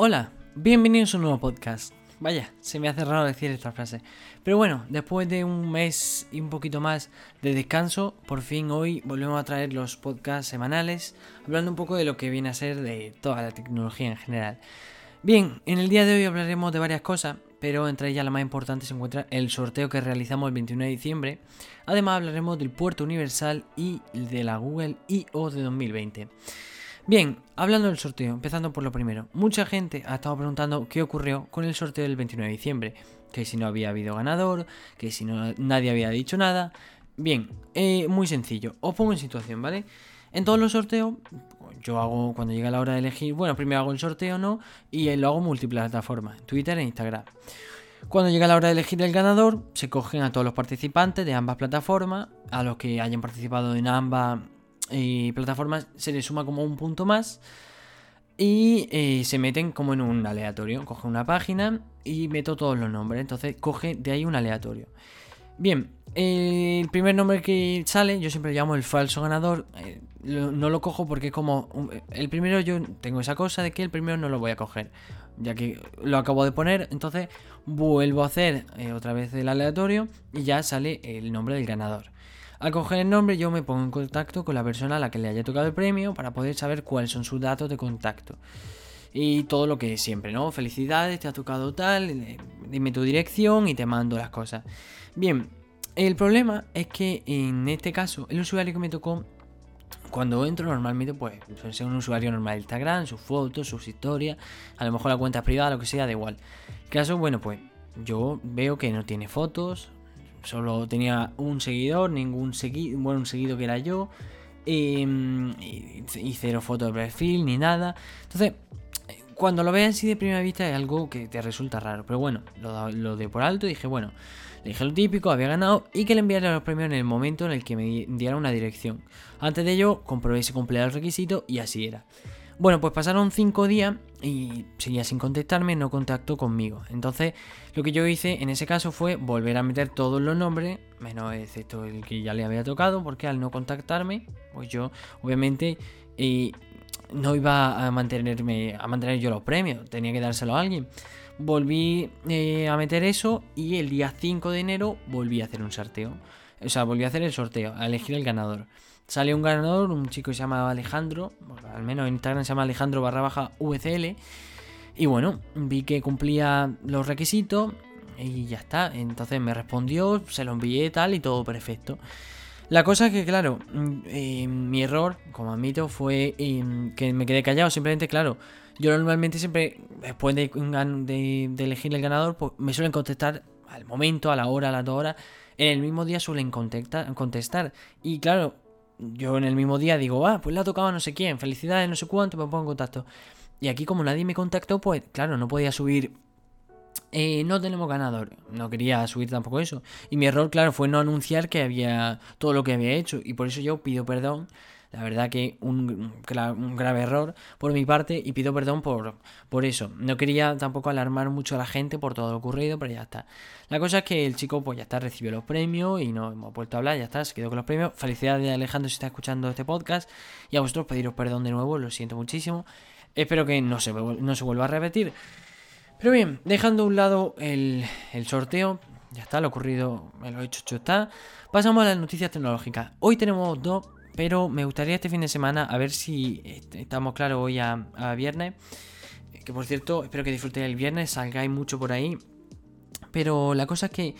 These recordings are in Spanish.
Hola, bienvenidos a un nuevo podcast. Vaya, se me hace raro decir esta frase. Pero bueno, después de un mes y un poquito más de descanso, por fin hoy volvemos a traer los podcasts semanales, hablando un poco de lo que viene a ser de toda la tecnología en general. Bien, en el día de hoy hablaremos de varias cosas, pero entre ellas la más importante se encuentra el sorteo que realizamos el 21 de diciembre. Además hablaremos del puerto universal y de la Google I.O. de 2020. Bien, hablando del sorteo, empezando por lo primero. Mucha gente ha estado preguntando qué ocurrió con el sorteo del 29 de diciembre. Que si no había habido ganador, que si no nadie había dicho nada. Bien, eh, muy sencillo. Os pongo en situación, ¿vale? En todos los sorteos, yo hago cuando llega la hora de elegir, bueno, primero hago el sorteo, ¿no? Y lo hago multiplataformas, Twitter e Instagram. Cuando llega la hora de elegir el ganador, se cogen a todos los participantes de ambas plataformas, a los que hayan participado en ambas y plataformas se le suma como un punto más y eh, se meten como en un aleatorio. Coge una página y meto todos los nombres. Entonces coge de ahí un aleatorio. Bien, el primer nombre que sale, yo siempre llamo el falso ganador. Eh, no lo cojo porque es como. El primero, yo tengo esa cosa de que el primero no lo voy a coger. Ya que lo acabo de poner, entonces vuelvo a hacer eh, otra vez el aleatorio y ya sale el nombre del ganador. Al coger el nombre yo me pongo en contacto con la persona a la que le haya tocado el premio para poder saber cuáles son sus datos de contacto. Y todo lo que siempre, ¿no? Felicidades, te ha tocado tal, eh, dime tu dirección y te mando las cosas. Bien, el problema es que en este caso el usuario que me tocó cuando entro normalmente pues ser un usuario normal de Instagram, sus fotos, sus historias, a lo mejor la cuenta privada, lo que sea, da igual. Caso, bueno, pues yo veo que no tiene fotos, Solo tenía un seguidor, ningún seguido, bueno, un seguido que era yo. Em, y, cero foto de perfil ni nada. Entonces, cuando lo veas así de primera vista es algo que te resulta raro. Pero bueno, lo, de por alto dije, bueno, le dije lo típico, había ganado y que le enviara los premios en el momento en el que me diera una dirección. Antes de ello, comprobé si cumplía el requisito y así era. Bueno, pues pasaron cinco días y seguía sin contestarme, no contactó conmigo. Entonces, lo que yo hice en ese caso fue volver a meter todos los nombres, menos excepto el que ya le había tocado, porque al no contactarme, pues yo, obviamente, no iba a mantenerme, a mantener yo los premios, tenía que dárselo a alguien. Volví eh, a meter eso y el día 5 de enero volví a hacer un sorteo. O sea, volví a hacer el sorteo, a elegir el ganador. Salió un ganador, un chico que se llama Alejandro, al menos en Instagram se llama Alejandro barra baja VCL. Y bueno, vi que cumplía los requisitos y ya está. Entonces me respondió, se lo envié tal y todo perfecto. La cosa es que, claro, mm, eh, mi error, como admito, fue eh, que me quedé callado. Simplemente, claro, yo normalmente siempre, después de, de, elegir el ganador, pues me suelen contestar al momento, a la hora, a las dos horas. En el mismo día suelen contestar. Y claro, yo en el mismo día digo, ah, pues le ha tocado a no sé quién, felicidades, no sé cuánto, me pongo en contacto. Y aquí como nadie me contactó, pues claro, no podía subir. Eh, no tenemos ganador. No quería subir tampoco eso. Y mi error, claro, fue no anunciar que había todo lo que había hecho. Y por eso yo pido perdón la verdad que un, grave error por mi parte y pido perdón por, por eso. No quería tampoco alarmar mucho a la gente por todo lo ocurrido, pero ya está. La cosa es que el chico pues ya está, recibió los premios y no hemos vuelto a hablar, ya está, se quedó con los premios. Felicidades Alejandro si está escuchando este podcast y a vosotros pediros perdón de nuevo, lo siento muchísimo. Espero que no se, no se vuelva a repetir. Pero bien, dejando a un lado el, el sorteo, ya está, lo ocurrido me lo he hecho, hecho está. Pasamos a las noticias tecnológicas. Hoy tenemos dos pero me gustaría este fin de semana, a ver si estamos claros hoy a, viernes. Que por cierto, espero que disfrutéis el viernes, salgáis mucho por ahí. Pero la cosa es que,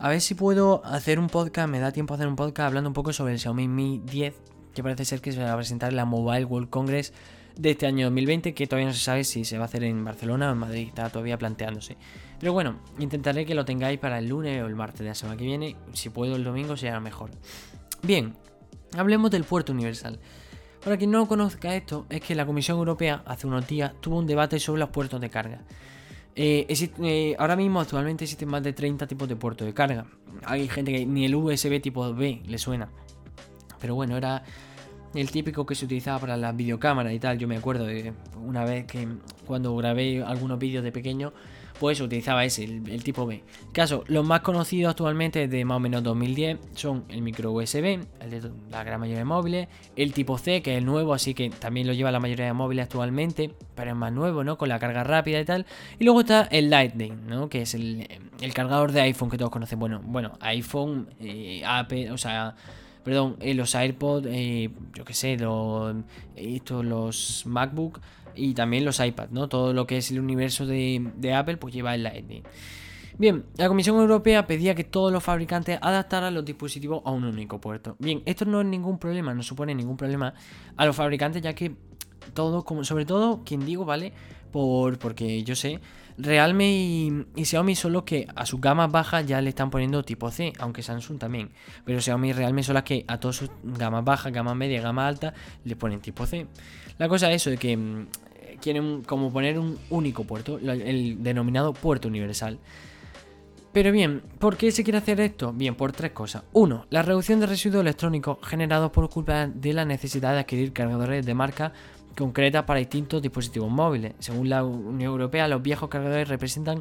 a ver si puedo hacer un podcast, me da tiempo a hacer un podcast hablando un poco sobre el Xiaomi Mi 10, que parece ser que se va a presentar en la Mobile World Congress de este año 2020, que todavía no se sabe si se va a hacer en Barcelona o en Madrid, está todavía planteándose. Pero bueno, intentaré que lo tengáis para el lunes o el martes de la semana que viene, si puedo el domingo será mejor. Bien, Hablemos del puerto universal. Para quien no conozca esto, es que la Comisión Europea hace unos días tuvo un debate sobre los puertos de carga. Eh, eh, ahora mismo actualmente existen más de 30 tipos de puertos de carga. Hay gente que ni el USB tipo B le suena. Pero bueno, era el típico que se utilizaba para las videocámaras y tal. Yo me acuerdo de una vez que cuando grabé algunos vídeos de pequeño, pues utilizaba ese, el, tipo B. Caso, los más conocidos actualmente de más o menos 2010 son el micro USB, el de la gran mayoría de móviles, el tipo C, que es el nuevo, así que también lo lleva la mayoría de móviles actualmente, pero es más nuevo, ¿no? Con la carga rápida y tal. Y luego está el Lightning, ¿no? Que es el, cargador de iPhone que todos conocen. Bueno, bueno, iPhone, eh, Apple, o sea perdón, eh, los AirPods, eh, yo qué sé, los, estos, los MacBook y también los iPads, ¿no? Todo lo que es el universo de, Apple, pues lleva el Lightning. Bien, la Comisión Europea pedía que todos los fabricantes adaptaran los dispositivos a un único puerto. Bien, esto no es ningún problema, no supone ningún problema a los fabricantes, ya que todo, como, sobre todo, quien digo, ¿vale? Por, porque yo sé, Realme y, Xiaomi son los que a sus gamas bajas ya le están poniendo tipo C, aunque Samsung también. Pero Xiaomi y Realme son las que a todas sus gamas bajas, gamas media, gamas alta le ponen tipo C. La cosa es eso, de que mm, quieren como poner un único puerto, el denominado puerto universal. Pero bien, ¿por qué se quiere hacer esto? Bien, por tres cosas. Uno, la reducción de residuos electrónicos generados por culpa de la necesidad de adquirir cargadores de marca concreta para distintos dispositivos móviles. Según la Unión Europea, los viejos cargadores representan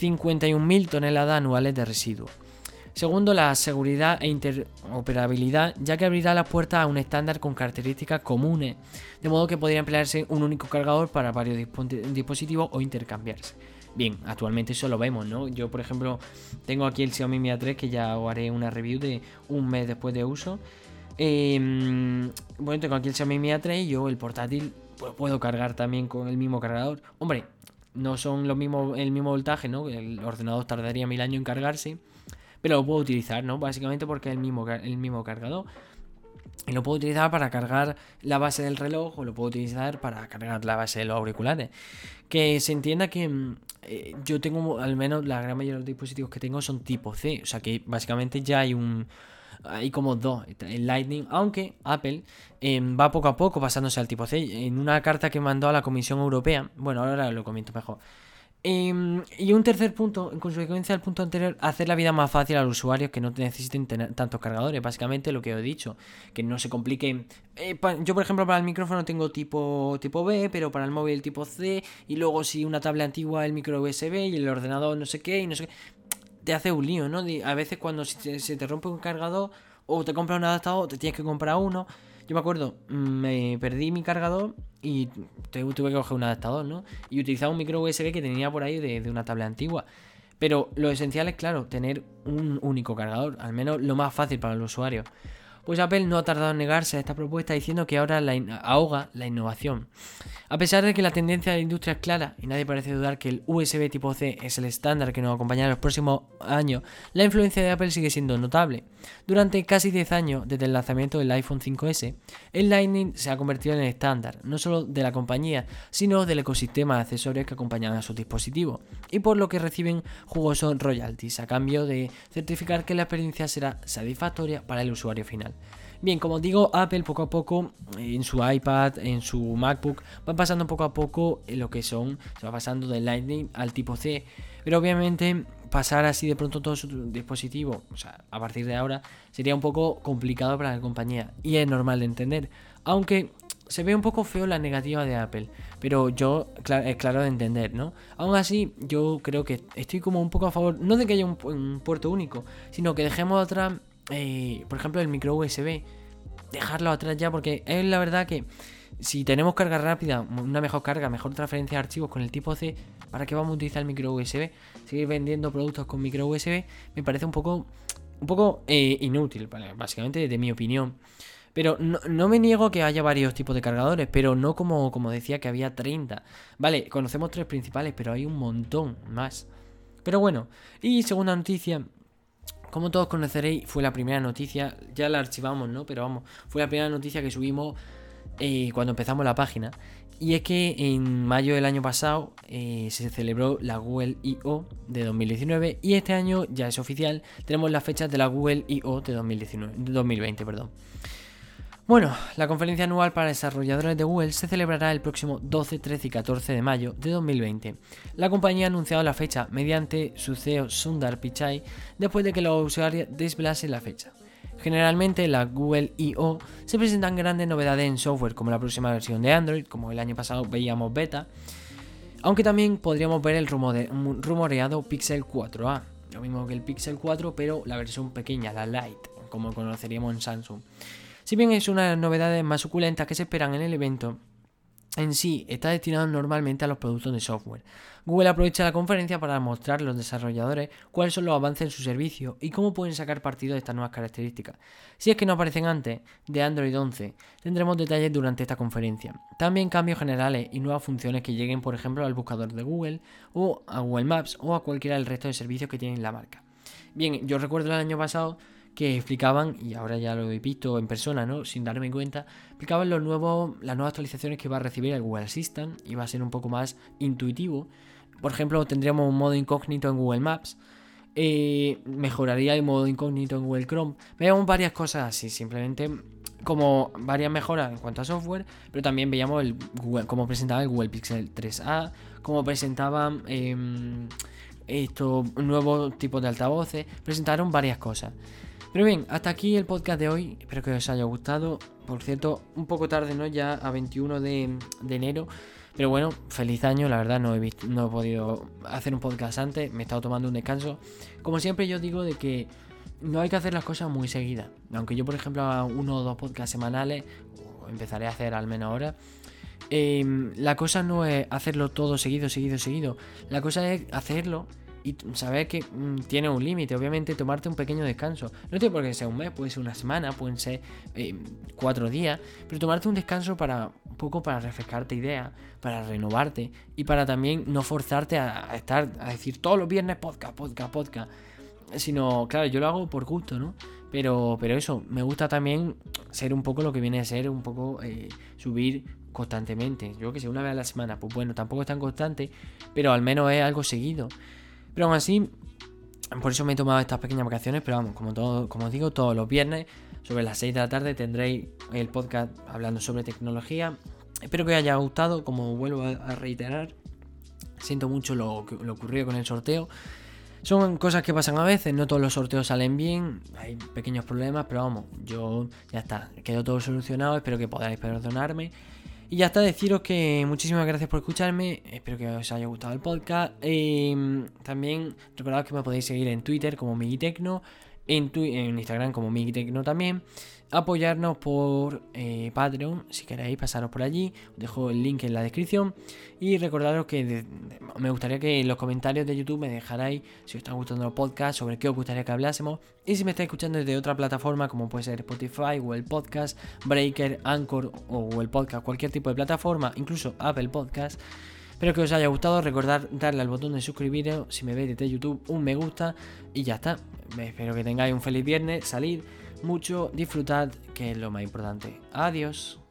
51.000 toneladas anuales de residuos. Segundo, la seguridad e interoperabilidad, ya que abrirá las puertas a un estándar con características comunes, de modo que podría emplearse un único cargador para varios dispositivos o intercambiarse. Bien, actualmente eso lo vemos, ¿no? Yo, por ejemplo, tengo aquí el Xiaomi Mi A3 que ya haré una review de un mes después de uso Em, bueno, tengo aquí el Xiaomi Mi A3 y yo el portátil pues, puedo cargar también con el mismo cargador. Hombre, no son los mismos, el mismo voltaje, ¿no? El ordenador tardaría mil años en cargarse, pero lo puedo utilizar, ¿no? Básicamente porque es el mismo, el mismo cargador. Y lo puedo utilizar para cargar la base del reloj o lo puedo utilizar para cargar la base de los auriculares. Que se entienda que mm, eh, yo tengo, al menos la gran mayoría de los dispositivos que tengo son tipo C. O sea que básicamente ya hay un, hay como dos, el Lightning, aunque Apple em, va poco a poco pasándose al tipo C. En una carta que mandó a la Comisión Europea, bueno, ahora lo comento mejor. Em, y un tercer punto, en consecuencia del punto anterior, hacer la vida más fácil a los usuarios que no necesiten tener tantos cargadores. Básicamente lo que he dicho, que no se complique. Eh, yo, por ejemplo, para el micrófono tengo tipo, tipo B, pero para el móvil tipo C. Y luego, si una tablet antigua, el micro USB y el ordenador no sé qué y no sé qué te hace un lío, ¿no? A veces cuando se te rompe un cargador o te compras un adaptador, te tienes que comprar uno. Yo me acuerdo, mm, me perdí mi cargador y tuve que coger un adaptador, ¿no? Y utilizaba un micro USB que tenía por ahí de, una tablet antigua. Pero lo esencial es, claro, tener un único cargador, al menos lo más fácil para el usuario. Pues Apple no ha tardado en negarse a esta propuesta diciendo que ahora la ahoga la innovación. A pesar de que la tendencia de la industria es clara y nadie parece dudar que el USB tipo C es el estándar que nos acompañará los próximos años, la influencia de Apple sigue siendo notable. Durante casi 10 años desde el lanzamiento del iPhone 5S, el Lightning se ha convertido en el estándar, no solo de la compañía, sino del ecosistema de accesorios que acompañan a sus dispositivos, y por lo que reciben jugosos royalties a cambio de certificar que la experiencia será satisfactoria para el usuario final. Bien, como digo, Apple poco a poco en su iPad, en su MacBook, va pasando poco a poco lo que son, se va pasando del Lightning al tipo C. Pero obviamente pasar así de pronto todo su dispositivo, o sea, a partir de ahora, sería un poco complicado para la compañía. Y es normal de entender. Aunque se ve un poco feo la negativa de Apple, pero yo es claro de entender, ¿no? Aún así, yo creo que estoy como un poco a favor, no de que haya un puerto único, sino que dejemos atrás eh, por ejemplo, el micro USB, dejarlo atrás ya, porque es la verdad que si tenemos carga rápida, una mejor carga, mejor transferencia de archivos con el tipo C, ¿para qué vamos a utilizar el micro USB? Seguir vendiendo productos con micro USB me parece un poco, un poco eh, inútil, básicamente de mi opinión. Pero no, me niego que haya varios tipos de cargadores, pero no como, como decía que había 30. Vale, conocemos tres principales, pero hay un montón más. Pero bueno, y segunda noticia, como todos conoceréis, fue la primera noticia, ya la archivamos, ¿no? Pero vamos, fue la primera noticia que subimos eh, cuando empezamos la página. Y es que en mayo del año pasado eh, se celebró la Google I.O. de 2019 y este año ya es oficial, tenemos las fechas de la Google I.O. de 2019, 2020. Perdón. Bueno, la conferencia anual para desarrolladores de Google se celebrará el próximo 12, 13 y 14 de mayo de 2020. La compañía ha anunciado la fecha mediante su CEO Sundar Pichai después de que los usuarios desvelasen la fecha. Generalmente la Google I.O. se presentan grandes novedades en software como la próxima versión de Android, como el año pasado veíamos beta, aunque también podríamos ver el rumoreado Pixel 4a, lo mismo que el Pixel 4 pero la versión pequeña, la Lite, como conoceríamos en Samsung. Si bien es una de las novedades más suculentas que se esperan en el evento, en sí está destinado normalmente a los productos de software. Google aprovecha la conferencia para mostrar a los desarrolladores cuáles son los avances en su servicio y cómo pueden sacar partido de estas nuevas características. Si es que no aparecen antes de Android 11, tendremos detalles durante esta conferencia. También cambios generales y nuevas funciones que lleguen, por ejemplo, al buscador de Google o a Google Maps o a cualquiera del resto de servicios que tiene la marca. Bien, yo recuerdo el año pasado que explicaban, y ahora ya lo he visto en persona, ¿no? Sin darme cuenta, explicaban los nuevos, las nuevas actualizaciones que va a recibir el Google Assistant y va a ser un poco más intuitivo. Por ejemplo, tendríamos un modo incógnito en Google Maps. Eh, mejoraría el modo incógnito en Google Chrome. Veíamos varias cosas así, simplemente como varias mejoras en cuanto a software, pero también veíamos el Google, cómo presentaba el Google Pixel 3a, cómo presentaban em, estos nuevos tipos de altavoces, presentaron varias cosas. Pero bien, hasta aquí el podcast de hoy. Espero que os haya gustado. Por cierto, un poco tarde, ¿no? Ya a 21 de, enero. Pero bueno, feliz año, la verdad no he, podido hacer un podcast antes, me he estado tomando un descanso. Como siempre yo digo de que no hay que hacer las cosas muy seguidas. Aunque yo por ejemplo haga uno o dos podcasts semanales, empezaré a hacer al menos ahora, em, la cosa no es hacerlo todo seguido, seguido, seguido. La cosa es hacerlo y saber que mm, tiene un límite, obviamente tomarte un pequeño descanso. No tiene por qué ser un mes, puede ser una semana, pueden ser eh, cuatro días, pero tomarte un descanso para un poco para refrescarte ideas, para renovarte y para también no forzarte a, estar, a decir todos los viernes podcast, podcast, podcast. Sino, claro, yo lo hago por gusto, ¿no? Pero, pero eso, me gusta también ser un poco lo que viene a ser, un poco eh, subir constantemente. Yo que sé, una vez a la semana, pues bueno, tampoco es tan constante, pero al menos es algo seguido. Pero aún así, por eso me he tomado estas pequeñas vacaciones, pero vamos, como, todo, como os digo, todos los viernes, sobre las 6 de la tarde, tendréis el podcast hablando sobre tecnología. Espero que os haya gustado, como vuelvo a reiterar, siento mucho lo, lo ocurrido con el sorteo. Son cosas que pasan a veces, no todos los sorteos salen bien, hay pequeños problemas, pero vamos, yo ya está, quedó todo solucionado, espero que podáis perdonarme. Y ya está, deciros que muchísimas gracias por escucharme. Espero que os haya gustado el podcast. Em, también recordad que me podéis seguir en Twitter como Migitecno, en, Instagram como Migitecno también. Apoyarnos por eh, Patreon, si queréis pasaros por allí, os dejo el link en la descripción. Y recordaros que me gustaría que en los comentarios de YouTube me dejarais si os están gustando los podcasts, sobre qué os gustaría que hablásemos. Y si me estáis escuchando desde otra plataforma como puede ser Spotify, Google Podcast, Breaker, Anchor o Google Podcast, cualquier tipo de plataforma, incluso Apple Podcast. Espero que os haya gustado, recordad darle al botón de suscribiros. Si me veis desde YouTube un me gusta y ya está. Espero que tengáis un feliz viernes, salir mucho, disfrutad, que es lo más importante. Adiós.